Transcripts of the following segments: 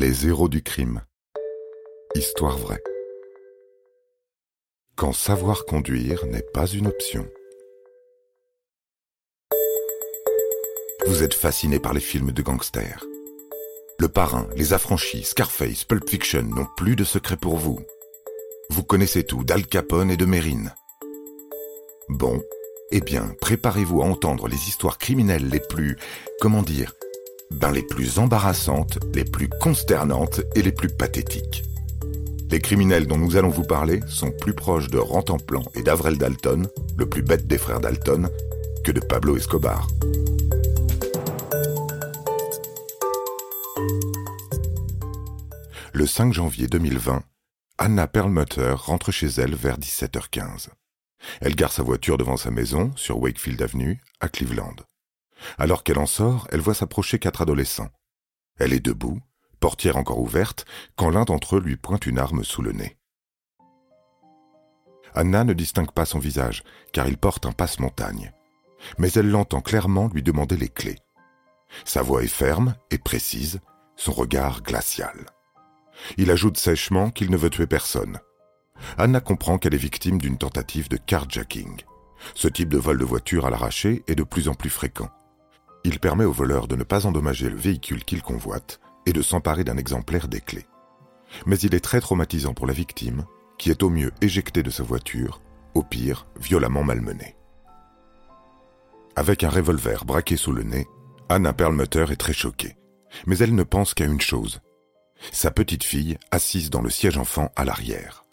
Les héros du crime. Histoire vraie. Quand savoir conduire n'est pas une option. Vous êtes fasciné par les films de gangsters. Le Parrain, Les Affranchis, Scarface, Pulp Fiction n'ont plus de secret pour vous. Vous connaissez tout d'Al Capone et de Mérine. Bon, eh bien, préparez-vous à entendre les histoires criminelles les plus, comment dire, ben les plus embarrassantes, les plus consternantes et les plus pathétiques. Les criminels dont nous allons vous parler sont plus proches de Rantanplan et d'Avrel Dalton, le plus bête des frères Dalton, que de Pablo Escobar. Le 5 janvier 2020, Anna Perlmutter rentre chez elle vers 17h15. Elle gare sa voiture devant sa maison, sur Wakefield Avenue, à Cleveland. Alors qu'elle en sort, elle voit s'approcher quatre adolescents. Elle est debout, portière encore ouverte, quand l'un d'entre eux lui pointe une arme sous le nez. Anna ne distingue pas son visage, car il porte un passe-montagne. Mais elle l'entend clairement lui demander les clés. Sa voix est ferme et précise, son regard glacial. Il ajoute sèchement qu'il ne veut tuer personne. Anna comprend qu'elle est victime d'une tentative de carjacking. Ce type de vol de voiture à l'arraché est de plus en plus fréquent. Il permet au voleur de ne pas endommager le véhicule qu'il convoite et de s'emparer d'un exemplaire des clés. Mais il est très traumatisant pour la victime, qui est au mieux éjectée de sa voiture, au pire violemment malmenée. Avec un revolver braqué sous le nez, Anna Perlmutter est très choquée. Mais elle ne pense qu'à une chose. Sa petite fille assise dans le siège enfant à l'arrière.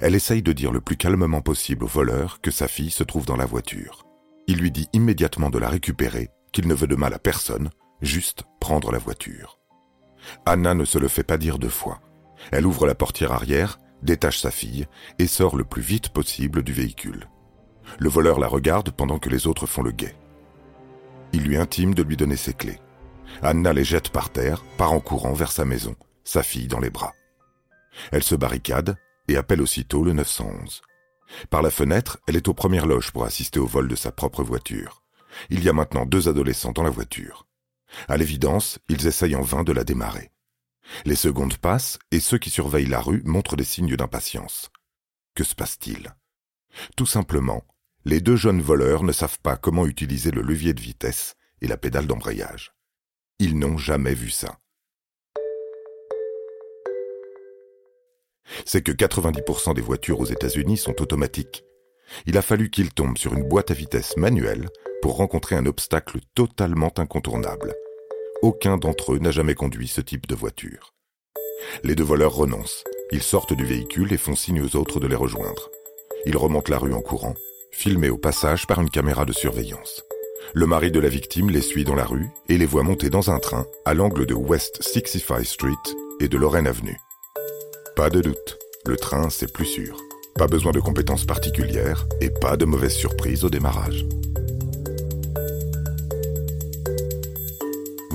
Elle essaye de dire le plus calmement possible au voleur que sa fille se trouve dans la voiture. Il lui dit immédiatement de la récupérer qu'il ne veut de mal à personne, juste prendre la voiture. Anna ne se le fait pas dire deux fois. Elle ouvre la portière arrière, détache sa fille et sort le plus vite possible du véhicule. Le voleur la regarde pendant que les autres font le guet. Il lui intime de lui donner ses clés. Anna les jette par terre, part en courant vers sa maison, sa fille dans les bras. Elle se barricade et appelle aussitôt le 911. Par la fenêtre, elle est aux premières loges pour assister au vol de sa propre voiture. Il y a maintenant deux adolescents dans la voiture. À l'évidence, ils essayent en vain de la démarrer. Les secondes passent et ceux qui surveillent la rue montrent des signes d'impatience. Que se passe-t-il? Tout simplement, les deux jeunes voleurs ne savent pas comment utiliser le levier de vitesse et la pédale d'embrayage. Ils n'ont jamais vu ça. C'est que 90% des voitures aux États-Unis sont automatiques. Il a fallu qu'ils tombent sur une boîte à vitesse manuelle pour rencontrer un obstacle totalement incontournable. Aucun d'entre eux n'a jamais conduit ce type de voiture. Les deux voleurs renoncent. Ils sortent du véhicule et font signe aux autres de les rejoindre. Ils remontent la rue en courant, filmés au passage par une caméra de surveillance. Le mari de la victime les suit dans la rue et les voit monter dans un train à l'angle de West 65 Street et de Lorraine Avenue. Pas de doute, le train c'est plus sûr. Pas besoin de compétences particulières et pas de mauvaise surprise au démarrage.